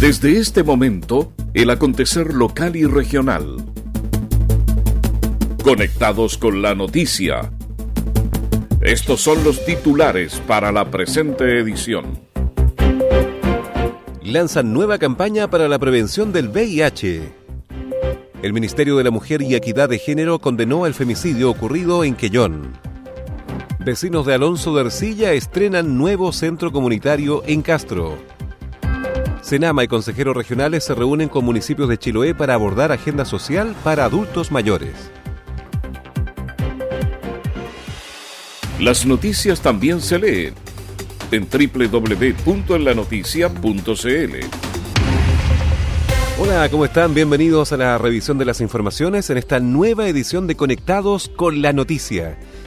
Desde este momento, el acontecer local y regional. Conectados con la noticia. Estos son los titulares para la presente edición. Lanzan nueva campaña para la prevención del VIH. El Ministerio de la Mujer y Equidad de Género condenó el femicidio ocurrido en Quellón. Vecinos de Alonso de Ercilla estrenan nuevo centro comunitario en Castro. Senama y consejeros regionales se reúnen con municipios de Chiloé para abordar agenda social para adultos mayores. Las noticias también se leen en www.enlanoticia.cl. Hola, ¿cómo están? Bienvenidos a la revisión de las informaciones en esta nueva edición de Conectados con la Noticia.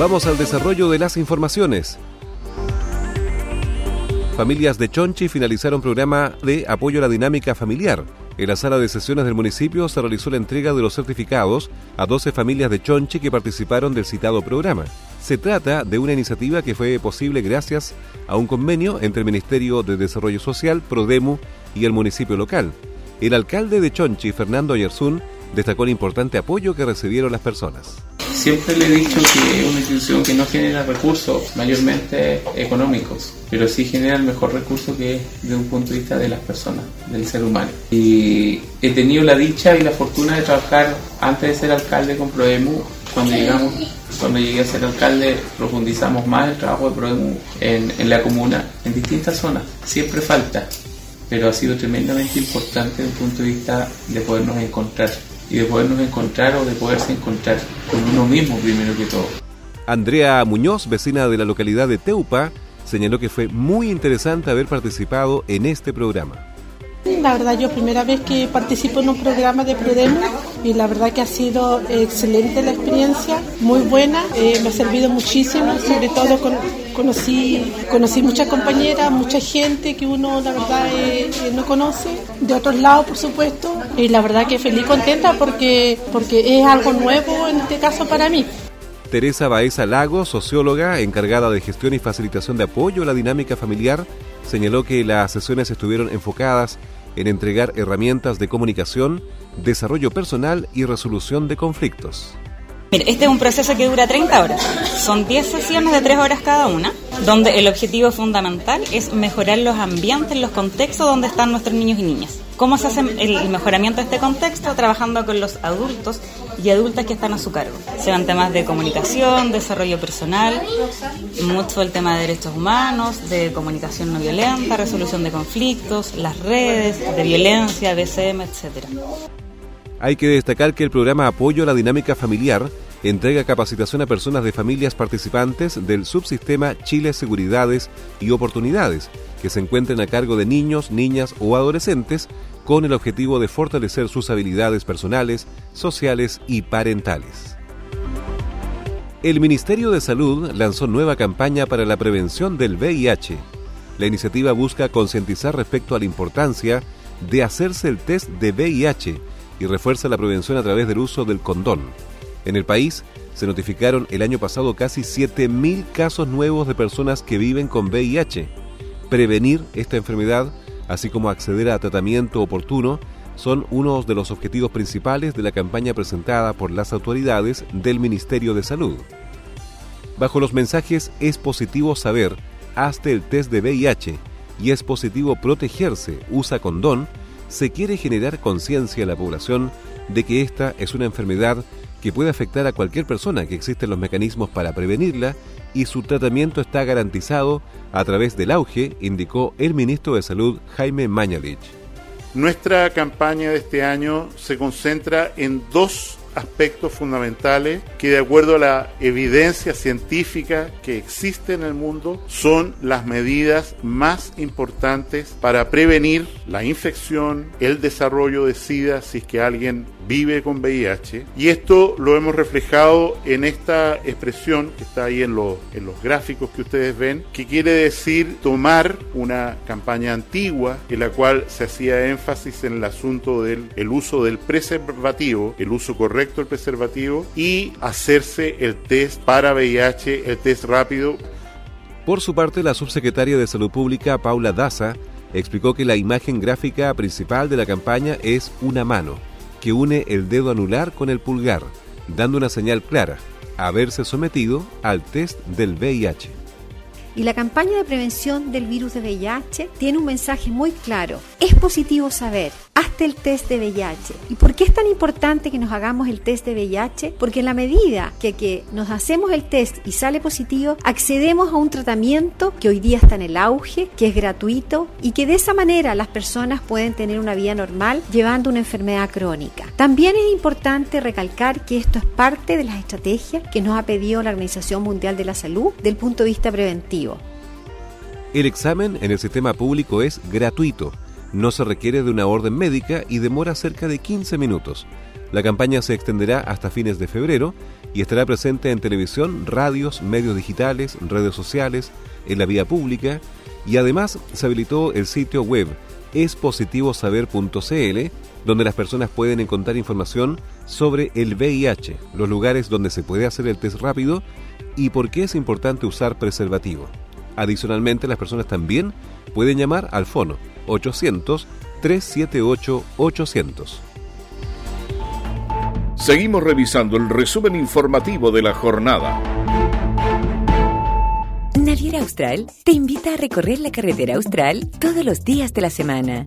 Vamos al desarrollo de las informaciones. Familias de Chonchi finalizaron programa de apoyo a la dinámica familiar. En la sala de sesiones del municipio se realizó la entrega de los certificados a 12 familias de Chonchi que participaron del citado programa. Se trata de una iniciativa que fue posible gracias a un convenio entre el Ministerio de Desarrollo Social, Prodemu y el municipio local. El alcalde de Chonchi, Fernando Ayersun, destacó el importante apoyo que recibieron las personas. Siempre le he dicho que es una institución que no genera recursos mayormente económicos, pero sí genera el mejor recurso que es desde un punto de vista de las personas, del ser humano. Y he tenido la dicha y la fortuna de trabajar antes de ser alcalde con Proemu. Cuando llegamos, cuando llegué a ser alcalde, profundizamos más el trabajo de Proemu en, en la comuna, en distintas zonas. Siempre falta, pero ha sido tremendamente importante desde un punto de vista de podernos encontrar y de podernos encontrar o de poderse encontrar con uno mismo primero que todo. Andrea Muñoz, vecina de la localidad de Teupa, señaló que fue muy interesante haber participado en este programa. La verdad, yo primera vez que participo en un programa de Prodemo y la verdad que ha sido excelente la experiencia, muy buena, eh, me ha servido muchísimo, sobre todo con, conocí, conocí muchas compañeras, mucha gente que uno la verdad eh, eh, no conoce, de otros lados por supuesto, y la verdad que feliz contenta porque, porque es algo nuevo en este caso para mí. Teresa Baeza Lago, socióloga encargada de gestión y facilitación de apoyo a la dinámica familiar, señaló que las sesiones estuvieron enfocadas en entregar herramientas de comunicación, desarrollo personal y resolución de conflictos. Mire, este es un proceso que dura 30 horas. Son 10 sesiones de 3 horas cada una, donde el objetivo fundamental es mejorar los ambientes, los contextos donde están nuestros niños y niñas. ¿Cómo se hace el mejoramiento de este contexto? Trabajando con los adultos y adultas que están a su cargo. Se van temas de comunicación, desarrollo personal, mucho el tema de derechos humanos, de comunicación no violenta, resolución de conflictos, las redes, de violencia, BCM, etcétera. Hay que destacar que el programa Apoyo a la Dinámica Familiar entrega capacitación a personas de familias participantes del subsistema Chile Seguridades y Oportunidades, que se encuentren a cargo de niños, niñas o adolescentes con el objetivo de fortalecer sus habilidades personales, sociales y parentales. El Ministerio de Salud lanzó nueva campaña para la prevención del VIH. La iniciativa busca concientizar respecto a la importancia de hacerse el test de VIH y refuerza la prevención a través del uso del condón. En el país se notificaron el año pasado casi 7.000 casos nuevos de personas que viven con VIH. Prevenir esta enfermedad, así como acceder a tratamiento oportuno, son uno de los objetivos principales de la campaña presentada por las autoridades del Ministerio de Salud. Bajo los mensajes es positivo saber, hazte el test de VIH y es positivo protegerse, usa condón, se quiere generar conciencia en la población de que esta es una enfermedad que puede afectar a cualquier persona, que existen los mecanismos para prevenirla y su tratamiento está garantizado a través del auge, indicó el ministro de Salud Jaime Mañalich. Nuestra campaña de este año se concentra en dos aspectos fundamentales que de acuerdo a la evidencia científica que existe en el mundo son las medidas más importantes para prevenir la infección, el desarrollo de SIDA si es que alguien vive con VIH. Y esto lo hemos reflejado en esta expresión que está ahí en los, en los gráficos que ustedes ven, que quiere decir tomar una campaña antigua en la cual se hacía énfasis en el asunto del el uso del preservativo, el uso correcto del preservativo y hacerse el test para VIH, el test rápido. Por su parte, la subsecretaria de Salud Pública, Paula Daza, explicó que la imagen gráfica principal de la campaña es una mano que une el dedo anular con el pulgar, dando una señal clara, haberse sometido al test del VIH. Y la campaña de prevención del virus de VIH tiene un mensaje muy claro. Es positivo saber, hazte el test de VIH. ¿Y por qué es tan importante que nos hagamos el test de VIH? Porque en la medida que, que nos hacemos el test y sale positivo, accedemos a un tratamiento que hoy día está en el auge, que es gratuito y que de esa manera las personas pueden tener una vida normal llevando una enfermedad crónica. También es importante recalcar que esto es parte de las estrategias que nos ha pedido la Organización Mundial de la Salud del punto de vista preventivo. El examen en el sistema público es gratuito, no se requiere de una orden médica y demora cerca de 15 minutos. La campaña se extenderá hasta fines de febrero y estará presente en televisión, radios, medios digitales, redes sociales, en la vía pública y además se habilitó el sitio web espositivosaber.cl donde las personas pueden encontrar información sobre el VIH, los lugares donde se puede hacer el test rápido y por qué es importante usar preservativo. Adicionalmente, las personas también pueden llamar al fono 800-378-800. Seguimos revisando el resumen informativo de la jornada. Naviera Austral te invita a recorrer la carretera austral todos los días de la semana.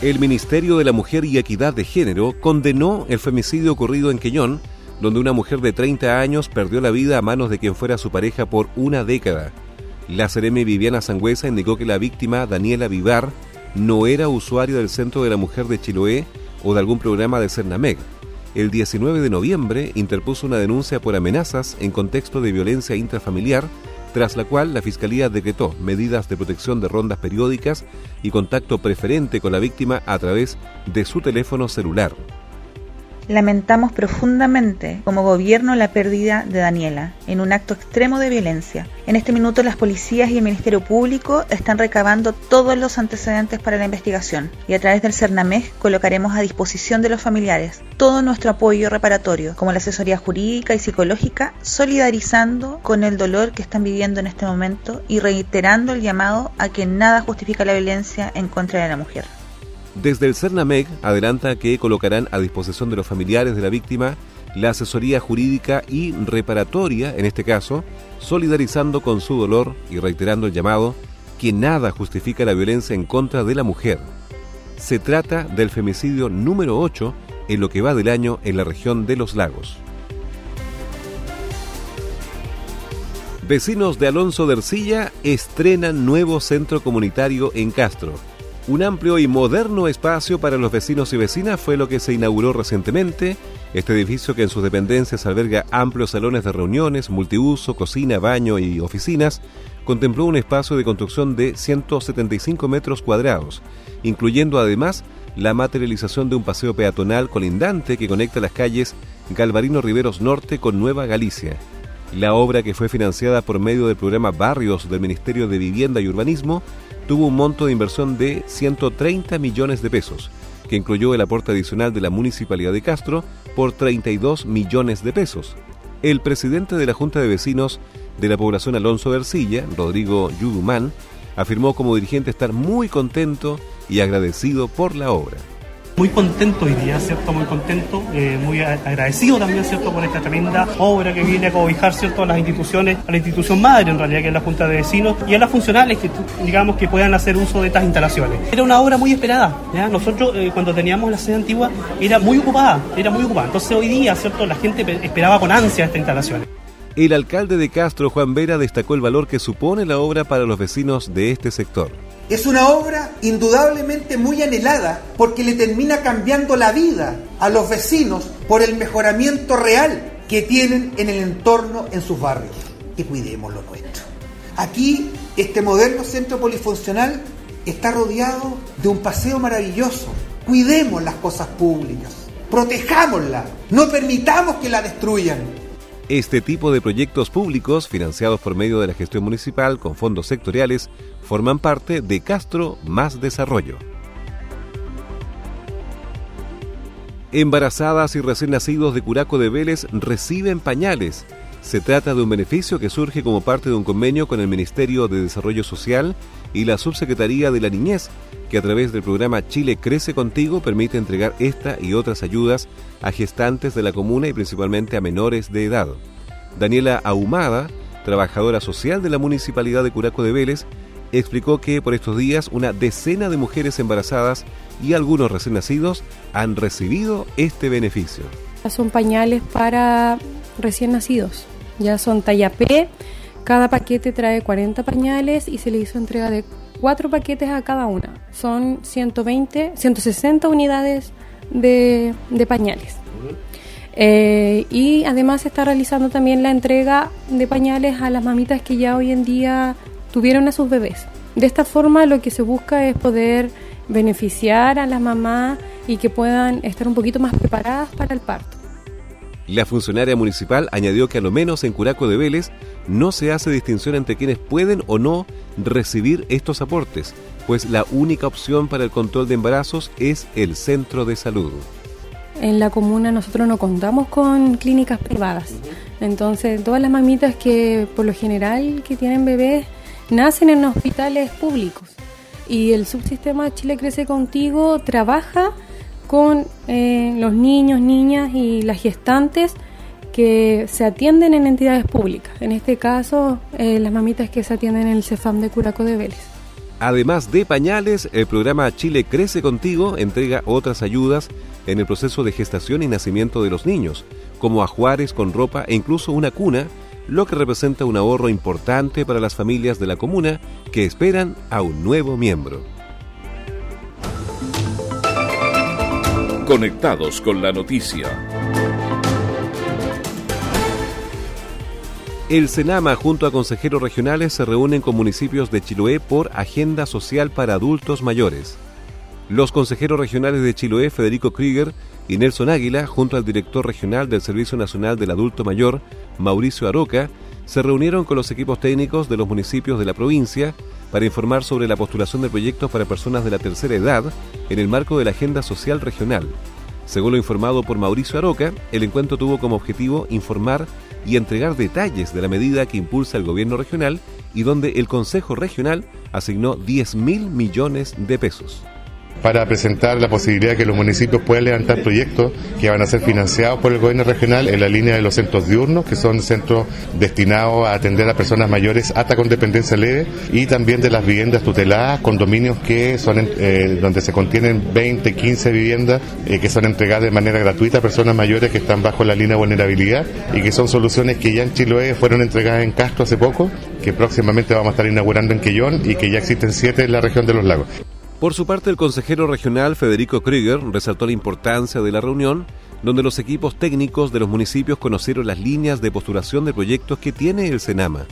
El Ministerio de la Mujer y Equidad de Género condenó el femicidio ocurrido en Queñón, donde una mujer de 30 años perdió la vida a manos de quien fuera su pareja por una década. La Ceremi Viviana Sangüesa indicó que la víctima, Daniela Vivar, no era usuaria del Centro de la Mujer de Chiloé o de algún programa de Cernameg. El 19 de noviembre interpuso una denuncia por amenazas en contexto de violencia intrafamiliar tras la cual la Fiscalía decretó medidas de protección de rondas periódicas y contacto preferente con la víctima a través de su teléfono celular. Lamentamos profundamente como gobierno la pérdida de Daniela en un acto extremo de violencia. En este minuto las policías y el Ministerio Público están recabando todos los antecedentes para la investigación y a través del CERNAMEG colocaremos a disposición de los familiares todo nuestro apoyo reparatorio, como la asesoría jurídica y psicológica, solidarizando con el dolor que están viviendo en este momento y reiterando el llamado a que nada justifica la violencia en contra de la mujer. Desde el CERNAMEG adelanta que colocarán a disposición de los familiares de la víctima la asesoría jurídica y reparatoria, en este caso, solidarizando con su dolor y reiterando el llamado que nada justifica la violencia en contra de la mujer. Se trata del femicidio número 8 en lo que va del año en la región de los lagos. Vecinos de Alonso de Ercilla estrenan nuevo centro comunitario en Castro. Un amplio y moderno espacio para los vecinos y vecinas fue lo que se inauguró recientemente. Este edificio que en sus dependencias alberga amplios salones de reuniones, multiuso, cocina, baño y oficinas, contempló un espacio de construcción de 175 metros cuadrados, incluyendo además la materialización de un paseo peatonal colindante que conecta las calles Galvarino Riveros Norte con Nueva Galicia. La obra, que fue financiada por medio del programa Barrios del Ministerio de Vivienda y Urbanismo, tuvo un monto de inversión de 130 millones de pesos, que incluyó el aporte adicional de la Municipalidad de Castro por 32 millones de pesos. El presidente de la Junta de Vecinos de la población Alonso de Ercilla, Rodrigo Yudumán, afirmó como dirigente estar muy contento y agradecido por la obra. Muy contento hoy día, ¿cierto? Muy contento, eh, muy agradecido también, ¿cierto? Por esta tremenda obra que viene a cobijar, ¿cierto? A las instituciones, a la institución madre en realidad, que es la Junta de Vecinos, y a las funcionales que, digamos, que puedan hacer uso de estas instalaciones. Era una obra muy esperada, ¿ya? Nosotros, eh, cuando teníamos la sede antigua, era muy ocupada, era muy ocupada. Entonces hoy día, ¿cierto? La gente esperaba con ansia esta instalación. El alcalde de Castro, Juan Vera, destacó el valor que supone la obra para los vecinos de este sector. Es una obra indudablemente muy anhelada porque le termina cambiando la vida a los vecinos por el mejoramiento real que tienen en el entorno en sus barrios. Que cuidemos lo nuestro. Aquí, este moderno centro polifuncional está rodeado de un paseo maravilloso. Cuidemos las cosas públicas, protejámoslas, no permitamos que la destruyan. Este tipo de proyectos públicos, financiados por medio de la gestión municipal con fondos sectoriales, forman parte de Castro Más Desarrollo. Embarazadas y recién nacidos de Curaco de Vélez reciben pañales. Se trata de un beneficio que surge como parte de un convenio con el Ministerio de Desarrollo Social y la Subsecretaría de la Niñez, que a través del programa Chile Crece Contigo permite entregar esta y otras ayudas a gestantes de la comuna y principalmente a menores de edad. Daniela Ahumada, trabajadora social de la Municipalidad de Curaco de Vélez, explicó que por estos días una decena de mujeres embarazadas y algunos recién nacidos han recibido este beneficio. Son pañales para recién nacidos, ya son talla P, cada paquete trae 40 pañales y se le hizo entrega de cuatro paquetes a cada una. Son 120, 160 unidades de, pañales. Eh, y además se está realizando también la entrega de pañales a las mamitas que ya hoy en día tuvieron a sus bebés. De esta forma lo que se busca es poder beneficiar a las mamás y que puedan estar un poquito más preparadas para el parto. La funcionaria municipal añadió que a lo menos en Curaco de Vélez no se hace distinción entre quienes pueden o no recibir estos aportes, pues la única opción para el control de embarazos es el centro de salud. En la comuna nosotros no contamos con clínicas privadas, entonces todas las mamitas que por lo general que tienen bebés nacen en hospitales públicos. Y el subsistema Chile Crece Contigo trabaja con eh, los niños, niñas y las gestantes que se atienden en entidades públicas. En este caso, eh, las mamitas que se atienden en el CEFAM de Curaco de Vélez. Además de pañales, el programa Chile Crece Contigo entrega otras ayudas en el proceso de gestación y nacimiento de los niños, como ajuares con ropa e incluso una cuna lo que representa un ahorro importante para las familias de la comuna que esperan a un nuevo miembro. Conectados con la noticia. El Senama junto a consejeros regionales se reúnen con municipios de Chiloé por Agenda Social para Adultos Mayores. Los consejeros regionales de Chiloé, Federico Krieger y Nelson Águila, junto al director regional del Servicio Nacional del Adulto Mayor, Mauricio Aroca, se reunieron con los equipos técnicos de los municipios de la provincia para informar sobre la postulación de proyectos para personas de la tercera edad en el marco de la Agenda Social Regional. Según lo informado por Mauricio Aroca, el encuentro tuvo como objetivo informar y entregar detalles de la medida que impulsa el gobierno regional y donde el Consejo Regional asignó 10 mil millones de pesos para presentar la posibilidad de que los municipios puedan levantar proyectos que van a ser financiados por el gobierno regional en la línea de los centros diurnos, que son centros destinados a atender a personas mayores hasta con dependencia leve, y también de las viviendas tuteladas, condominios que son eh, donde se contienen 20, 15 viviendas eh, que son entregadas de manera gratuita a personas mayores que están bajo la línea de vulnerabilidad y que son soluciones que ya en Chiloé fueron entregadas en Castro hace poco, que próximamente vamos a estar inaugurando en Quellón y que ya existen siete en la región de los lagos. Por su parte, el consejero regional Federico Krieger resaltó la importancia de la reunión, donde los equipos técnicos de los municipios conocieron las líneas de postulación de proyectos que tiene el Senama.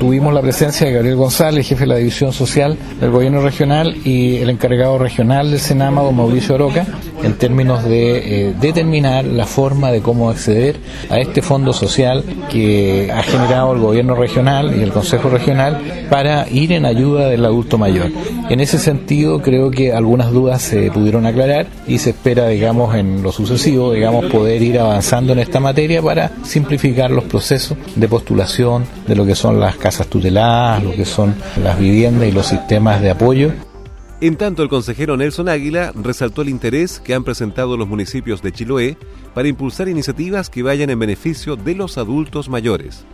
Tuvimos la presencia de Gabriel González, jefe de la División Social del Gobierno Regional, y el encargado regional del Senama, don Mauricio Oroca, en términos de eh, determinar la forma de cómo acceder a este fondo social que ha generado el Gobierno Regional y el Consejo Regional para ir en ayuda del adulto mayor. En ese sentido, creo que algunas dudas se pudieron aclarar y se espera, digamos, en lo sucesivo, digamos, poder ir avanzando en esta materia para simplificar los procesos de postulación de lo que son las casas tuteladas, lo que son las viviendas y los sistemas de apoyo. En tanto, el consejero Nelson Águila resaltó el interés que han presentado los municipios de Chiloé para impulsar iniciativas que vayan en beneficio de los adultos mayores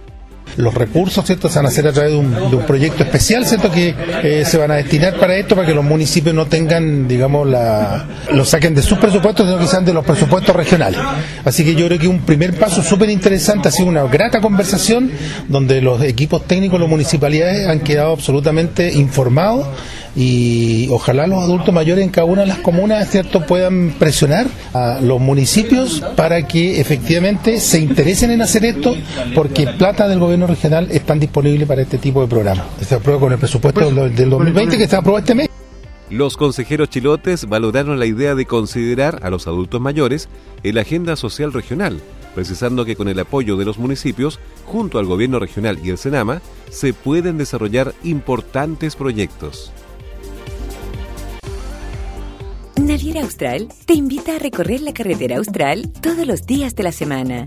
los recursos ¿cierto? se van a hacer a través de un, proyecto especial ¿cierto? que eh, se van a destinar para esto, para que los municipios no tengan, digamos, la, lo saquen de sus presupuestos, sino que sean de los presupuestos regionales. Así que yo creo que un primer paso súper interesante, ha sido una grata conversación donde los equipos técnicos, las municipalidades han quedado absolutamente informados y ojalá los adultos mayores en cada una de las comunas cierto puedan presionar a los municipios para que efectivamente se interesen en hacer esto porque plata del gobierno regional están disponibles para este tipo de programas. Se aprueba con el presupuesto del 2020 que se aprobó este mes. Los consejeros chilotes valoraron la idea de considerar a los adultos mayores en la agenda social regional, precisando que con el apoyo de los municipios, junto al gobierno regional y el Senama, se pueden desarrollar importantes proyectos. Naviera Austral te invita a recorrer la carretera austral todos los días de la semana.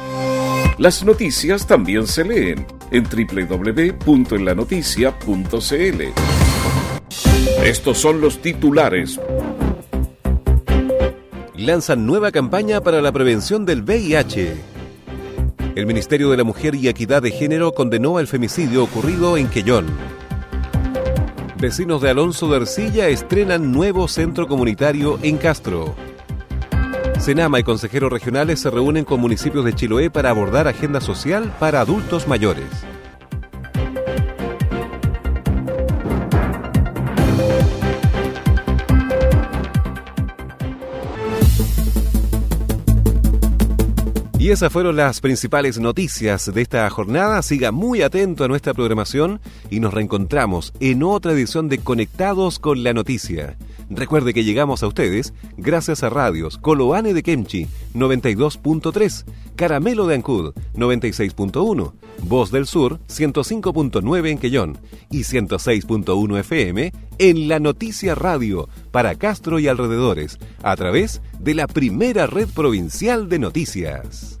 Las noticias también se leen en www.enlanoticia.cl. Estos son los titulares. Lanzan nueva campaña para la prevención del VIH. El Ministerio de la Mujer y Equidad de Género condenó el femicidio ocurrido en Quellón. Vecinos de Alonso de Ercilla estrenan nuevo centro comunitario en Castro. Senama y consejeros regionales se reúnen con municipios de Chiloé para abordar agenda social para adultos mayores. Esas fueron las principales noticias de esta jornada. Siga muy atento a nuestra programación y nos reencontramos en otra edición de Conectados con la Noticia. Recuerde que llegamos a ustedes gracias a radios Coloane de Kemchi 92.3, Caramelo de Ancud 96.1, Voz del Sur 105.9 en Quellón y 106.1 FM en La Noticia Radio para Castro y alrededores a través de la primera red provincial de noticias.